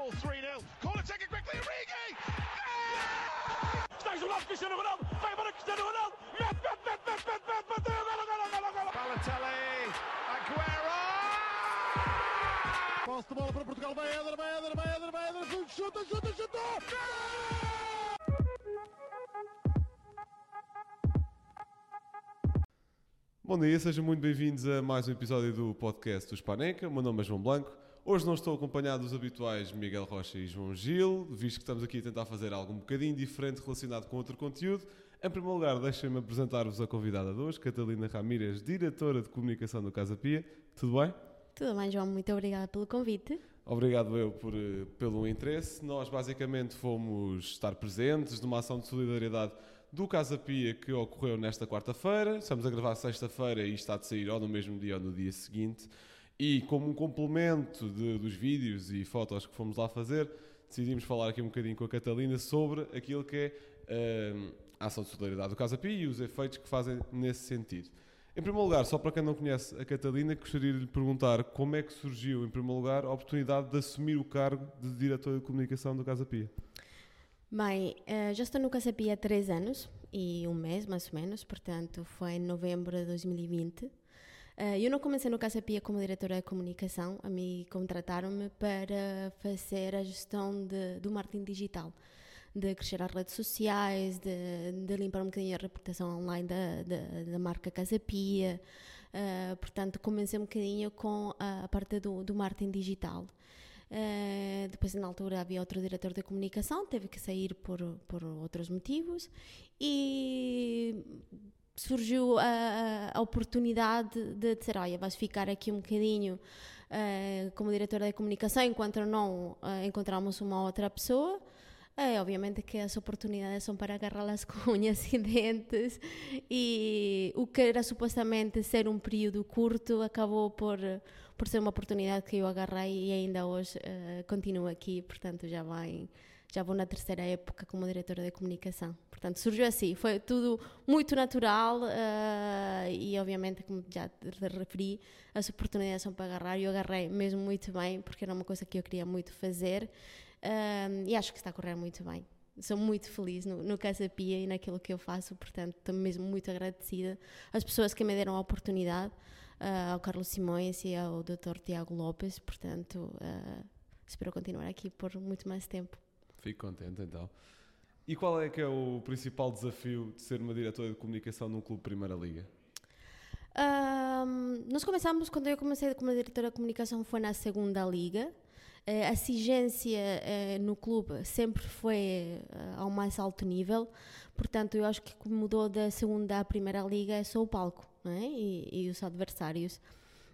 fall 3 0. Corner taken quickly, Origi! Está isolado Cristiano Ronaldo, vai embora Cristiano Ronaldo, mete, mete, mete, mete, mete, mete, bateu, golo, golo, golo, golo. Balotelli, Aguero! Posse de bola para Portugal, vai Éder, vai Éder, vai Éder, vai Éder, chuta, chuta, chuta! Bom dia, sejam muito bem-vindos a mais um episódio do podcast do Spaneca. O meu nome é João Blanco. Hoje não estou acompanhado dos habituais Miguel Rocha e João Gil, visto que estamos aqui a tentar fazer algo um bocadinho diferente relacionado com outro conteúdo. Em primeiro lugar, deixem-me apresentar-vos a convidada de hoje, Catalina Ramírez, diretora de comunicação do Casa Pia. Tudo bem? Tudo bem, João, muito obrigada pelo convite. Obrigado eu por, eh, pelo interesse. Nós basicamente fomos estar presentes numa ação de solidariedade do Casa Pia que ocorreu nesta quarta-feira. Estamos a gravar sexta-feira e está de sair ou no mesmo dia ou no dia seguinte. E como um complemento de- dos vídeos e fotos que fomos lá fazer, decidimos falar aqui um bocadinho com a Catalina sobre aquilo que é eh, a ação de solidariedade do Casa Pia e os efeitos que fazem nesse sentido. Em primeiro lugar, só para quem não conhece a Catalina, gostaria de lhe perguntar como é que surgiu, em primeiro lugar, a oportunidade de assumir o cargo de diretor de comunicação do Casa Pia. Bem, eh, já estou no Casapia há três anos e um mês, mais ou menos, portanto foi em novembro de 2020. Eh, Eu não comecei no Casapia como diretora de comunicação, a mim contrataram-me para fazer a gestão de, do marketing digital, de crescer as redes sociais, de, de limpar um bocadinho a reputação online da, da, da marca Casapia. Eh, portanto, comecei um bocadinho com a, a parte do, do marketing digital. Uh, depois, na altura, havia outro diretor de comunicação, teve que sair por, por outros motivos e surgiu a, a oportunidade de dizer: Olha, vais ficar aqui um bocadinho uh, como diretora de comunicação enquanto não uh, encontramos uma outra pessoa. É, obviamente que as oportunidades são para agarrá-las com unhas e dentes e o que era supostamente ser um período curto acabou por, por ser uma oportunidade que eu agarrei e ainda hoje continuo aqui, portanto já vai já vou na terceira época como diretora de comunicação. Portanto, surgiu assim, foi tudo muito natural uh, e obviamente, como já te referi, as oportunidades são para agarrar e eu agarrei mesmo muito bem porque era uma coisa que eu queria muito fazer uh, e acho que está a correr muito bem. Sou muito feliz no, no Casa Pia e naquilo que eu faço, portanto, estou mesmo muito agradecida às pessoas que me deram a oportunidade, uh, ao Carlos Simões e ao Dr. Tiago Lopes, portanto, espero continuar aqui por muito mais tempo. Fico contente então. E qual é que é o principal desafio de ser uma diretora de comunicação num clube Primeira Liga? Um, nós começamos, quando eu comecei como diretora de comunicação, foi na segunda liga. Uh, a exigência uh, no clube sempre foi uh, ao mais alto nível, portanto, eu acho que o que mudou da segunda à primeira liga é só o palco é? e, e os adversários.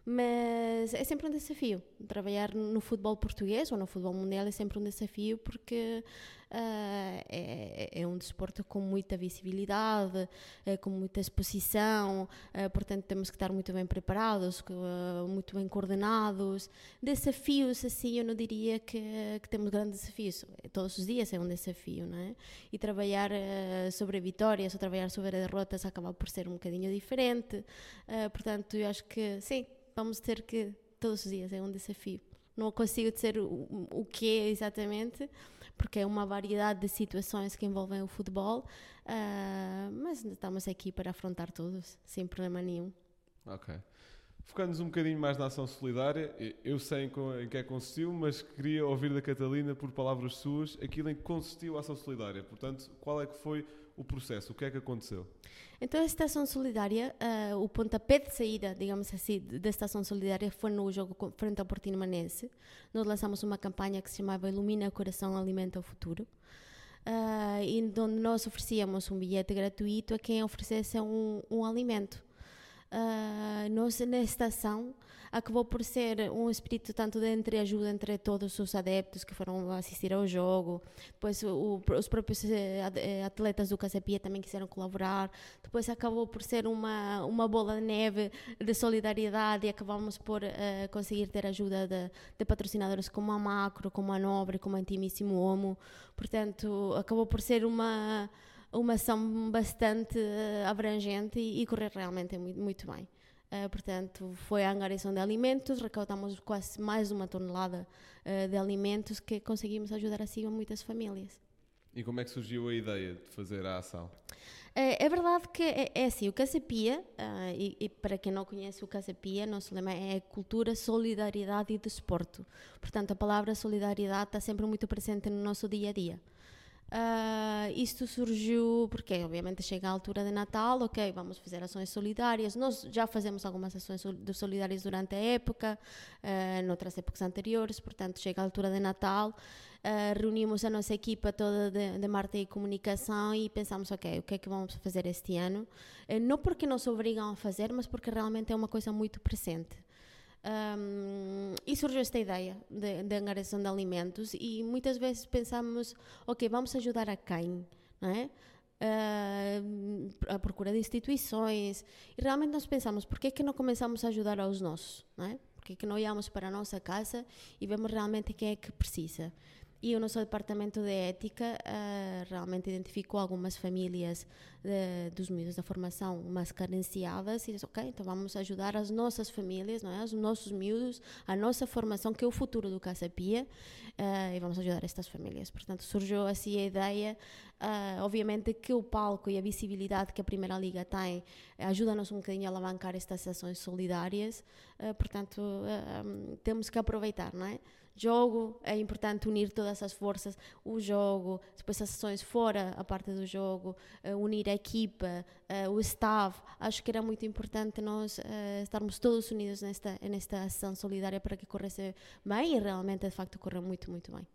Mas é sempre um desafio. Trabalhar no futebol português ou no futebol mundial é sempre um desafio porque uh, é, é, um desporto com muita visibilidade, é, com muita exposição, uh, portanto temos que estar muito bem preparados, uh, muito bem coordenados. Desafios, assim, eu não diria que, que, temos grandes desafios. Todos os dias é um desafio, não é? E trabalhar sobre vitórias ou trabalhar sobre derrotas acaba por ser um bocadinho diferente. portanto, eu acho que sim vamos ter que todos os dias é um desafio. Não consigo dizer o, o que é exatamente, porque é uma variedade de situações que envolvem o futebol, uh, mas estamos aqui para afrontar todos, sem problema nenhum. Ok. Focando-nos um bocadinho mais na ação solidária, eu sei em que é consistiu, mas queria ouvir da Catalina, por palavras suas, aquilo em que consistiu a ação solidária. Portanto, qual é que foi o processo? O que é que aconteceu? Então, esta ação solidária, uh, o pontapé de saída, digamos assim, desta ação solidária foi no jogo frente ao Portino Manense. Nós lançamos uma campanha que se chamava Ilumina o Coração, Alimenta o Futuro. Uh, e onde nós oferecíamos um bilhete gratuito a quem oferecesse um, um alimento. Uh, nós nesta ação acabou por ser um espírito tanto de entreajuda entre todos os adeptos que foram assistir ao jogo, depois o, os próprios eh, atletas do Casapia também quiseram colaborar, depois acabou por ser uma, uma bola de neve de solidariedade e acabamos por uh, conseguir ter ajuda de, de, patrocinadores como a Macro, como a Nobre, como a Intimíssimo Homo, portanto acabou por ser uma uma ação bastante abrangente e, e correr realmente muito, muito bem. Uh, portanto, foi a angariação de alimentos, recaudamos quase mais uma tonelada uh, de alimentos que conseguimos ajudar assim a muitas famílias. E como é que surgiu a ideia de fazer a ação? É, é verdade que é, é assim, o Casapia, uh, e, e, para quem não conhece o Casapia, nosso lema é cultura, solidariedade e desporto. Portanto, a palavra solidariedade está sempre muito presente no nosso dia a dia. Uh, isto surgiu porque, obviamente, chega a altura de Natal, ok, vamos fazer ações solidárias. Nós já fazemos algumas ações solidárias durante a época, uh, noutras épocas anteriores, portanto, chega a altura de Natal, uh, reunimos a nossa equipa toda de, de marketing e comunicação e pensamos, ok, o que é que vamos fazer este ano? Uh, não porque nos obrigam a fazer, mas porque realmente é uma coisa muito presente. Um, e surgiu esta ideia de, de angariação de alimentos e muitas vezes pensamos, ok, vamos ajudar a quem, não é? Uh, a procura de instituições e realmente nós pensamos, por que é que não começamos a ajudar aos nossos, não é? Por que é que não olhamos para a nossa casa e vemos realmente quem é que precisa? E o nosso departamento de ética uh, realmente identificou algumas famílias de, dos miúdos da formação mais carenciadas e disse, ok, então vamos ajudar as nossas famílias, não é? os nossos miúdos, a nossa formação, que é o futuro do Casa Pia, uh, e vamos ajudar estas famílias. Portanto, surgiu assim a ideia, uh, obviamente que o palco e a visibilidade que a Primeira Liga tem ajuda-nos um bocadinho a alavancar estas ações solidárias, portanto, um, temos que aproveitar, não é? Jogo, é importante unir todas as forças, o jogo, depois as sessões fora a parte do jogo, uh, unir a equipa, uh, o staff. Acho que era muito importante nós uh, estarmos todos unidos nesta, nesta ação solidária para que corresse bem e realmente, de facto, correu muito, muito bem.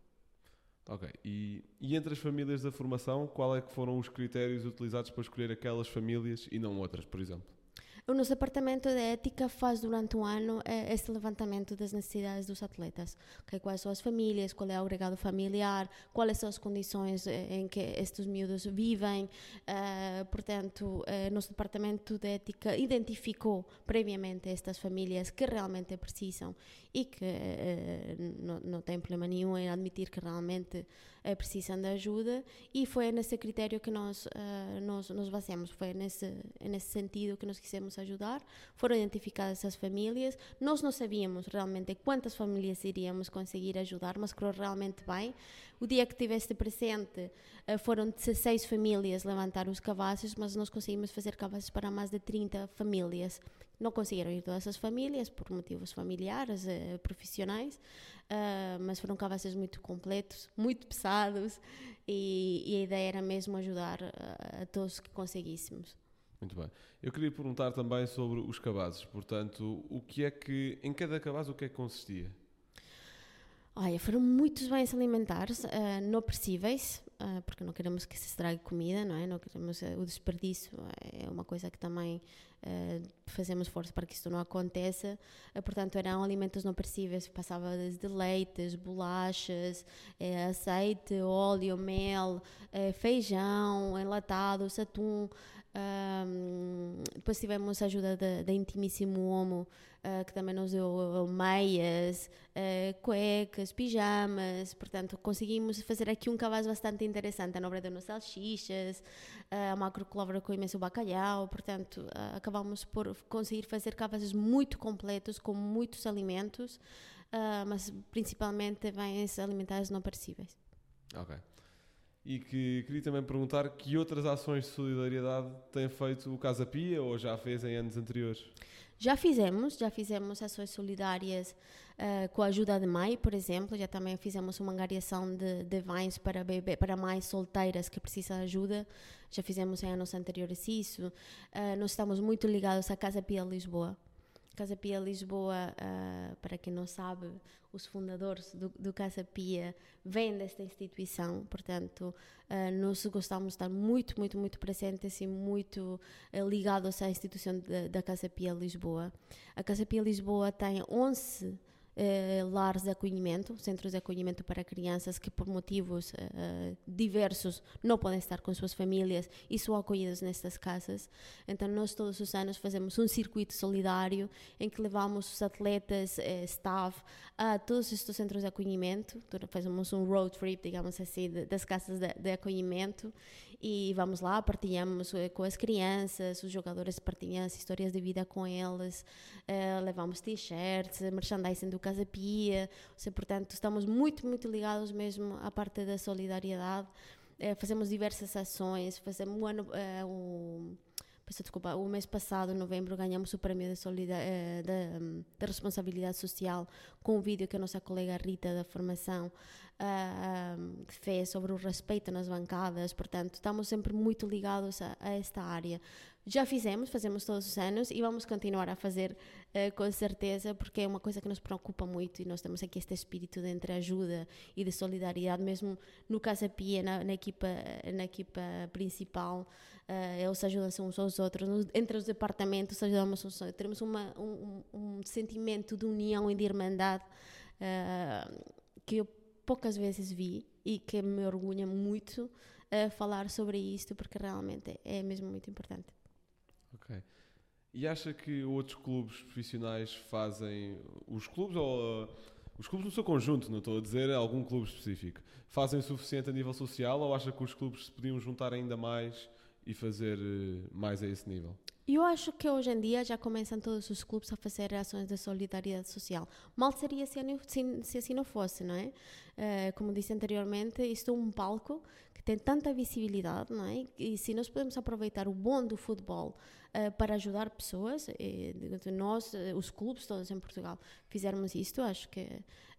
Ok, e, e entre as famílias da formação, qual é que foram os critérios utilizados para escolher aquelas famílias e não outras, por exemplo? O nosso departamento de ética faz durante um ano eh, esse levantamento das necessidades dos atletas. Okay? Quais são as famílias, qual é o agregado familiar, quais são as condições eh, em que estes miúdos vivem. Uh, portanto, o nosso departamento de ética identificou previamente estas famílias que realmente precisam e que uh, não, não tem problema nenhum em admitir que realmente uh, precisam de ajuda e foi nesse critério que nós, uh, nós nos baseamos, foi nesse, nesse sentido que nós quisemos ajudar, foram identificadas as famílias, nós não sabíamos realmente quantas famílias iríamos conseguir ajudar, mas correu realmente bem, o dia que tiveste presente foram 16 famílias levantar os cavazes, mas nós conseguimos fazer cavazes para mais de 30 famílias não conseguiram ir todas as famílias por motivos familiares, eh, profissionais, uh, mas foram cabazes muito completos, muito pesados e, e a ideia era mesmo ajudar a, a todos que conseguíssemos. Muito bem. Eu queria perguntar também sobre os cabazes. Portanto, o que é que em cada cabaz o que é que consistia? Olha, foram muitos bens alimentares, uh, não percíveis, uh, porque não queremos que se estrague comida, não é? Não queremos uh, o desperdício, é uma coisa que também fazemos força para que isto não aconteça. portanto, eram alimentos não percíveis, passava desde leites, bolachas, azeite, óleo, mel, feijão, enlatados, atum. Depois tivemos a ajuda da Intimíssimo Homo, uh, que também nos deu meias, uh, cuecas, pijamas, portanto conseguimos fazer aqui um cabaz bastante interessante. A Nobre deu-nos salsichas, uh, a Macro colaborou com imenso bacalhau, portanto acabamos por conseguir fazer cabazes muito completos, com muitos alimentos, mas principalmente bens alimentares não perecíveis. Ok. E que queria também perguntar que outras ações de solidariedade tem feito o Casa Pia ou já fez em anos anteriores? Já fizemos, já fizemos ações solidárias uh, com a ajuda de mãe, por exemplo, já também fizemos uma angariação de, de para, bebê, para mães solteiras que precisam de ajuda, já fizemos em anos anteriores isso. Uh, nós estamos muito ligados à Casa Pia Lisboa, Casa Pia Lisboa, uh, para quem não sabe, os fundadores do, do, Casa Pia vêm desta instituição, portanto, uh, nós gostamos de estar muito, muito, muito presentes e muito uh, ligados à instituição de, da Casa Pia Lisboa. A Casa Pia Lisboa tem 11 eh, lares de acolhimento, centros de acolhimento para crianças que por motivos uh, diversos não podem estar com suas famílias e são acolhidas nestas casas. Então nós todos os anos fazemos um circuito solidário em que levamos os atletas, staff a todos estes centros de acolhimento, fazemos um road trip, digamos assim, das casas de, de acolhimento e vamos lá, partilhamos eh, com as crianças, os jogadores partilham as histórias de vida com eles, eh, levamos t-shirts, merchandising do Casa Pia, seja, portanto estamos muito, muito ligados mesmo à parte da solidariedade, Eh, fazemos diversas ações, fazemos um ano, eh, um, peço desculpa, o mês passado, em novembro, ganhamos o prémio de, solida- eh, da, da responsabilidade social com um vídeo que a nossa colega Rita da formação hum, fez sobre o respeito nas bancadas, portanto, estamos sempre muito ligados a, a esta área. Já fizemos, fazemos todos os anos e vamos continuar a fazer eh, com certeza, porque é uma coisa que nos preocupa muito e nós temos aqui este espírito de entreajuda e de solidariedade, mesmo no Casa Pia, na, na equipa, na equipa principal, eh, eles ajudam-se uns aos outros, nos- entre os departamentos ajudamos uns aos outros, temos uma, um, um- sentimento de união e de irmandade eh, que eu poucas vezes vi e que me orgulha muito falar sobre isto, porque realmente é mesmo muito importante. E acha que outros clubes profissionais fazem. Os clubes ou. uh, os clubes no seu conjunto, não estou a dizer algum clube específico, fazem o suficiente a nível social ou acha que os clubes se podiam juntar ainda mais e fazer eh, mais a esse nível? Eu acho que hoje em dia já começam todos os clubes a fazer ações de solidariedade social. Mal seria se assim não fosse, não é? Eh, como disse anteriormente, isto é um palco que tem tanta visibilidade, não é? E se nós podemos aproveitar o bom do futebol eh, para ajudar pessoas, de- nós, eh, os clubes todos em Portugal, fizermos isto, acho que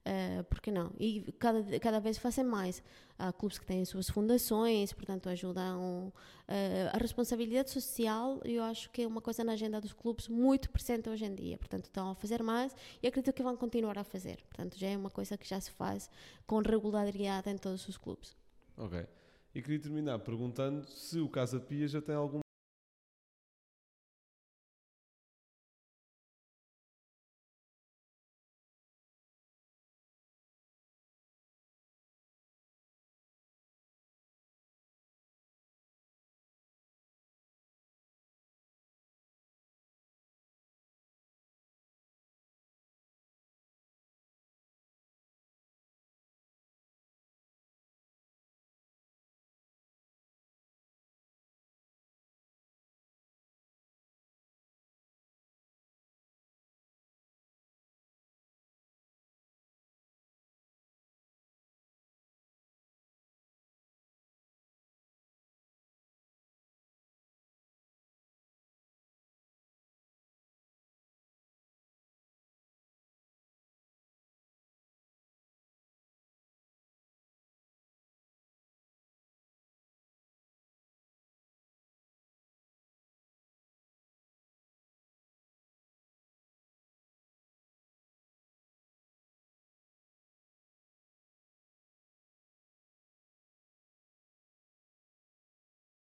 Uh, por que não? E cada, cada vez fazem mais. Há clubes que têm suas fundações, portanto ajudam. uh, a responsabilidade social, eu acho que é uma coisa na agenda dos clubes muito presente hoje em dia. Portanto, estão a fazer mais e acredito que vão continuar a fazer. Portanto, já é uma coisa que já se faz com regularidade em todos os clubes. Ok. E queria terminar perguntando se o Casa Pia já tem algum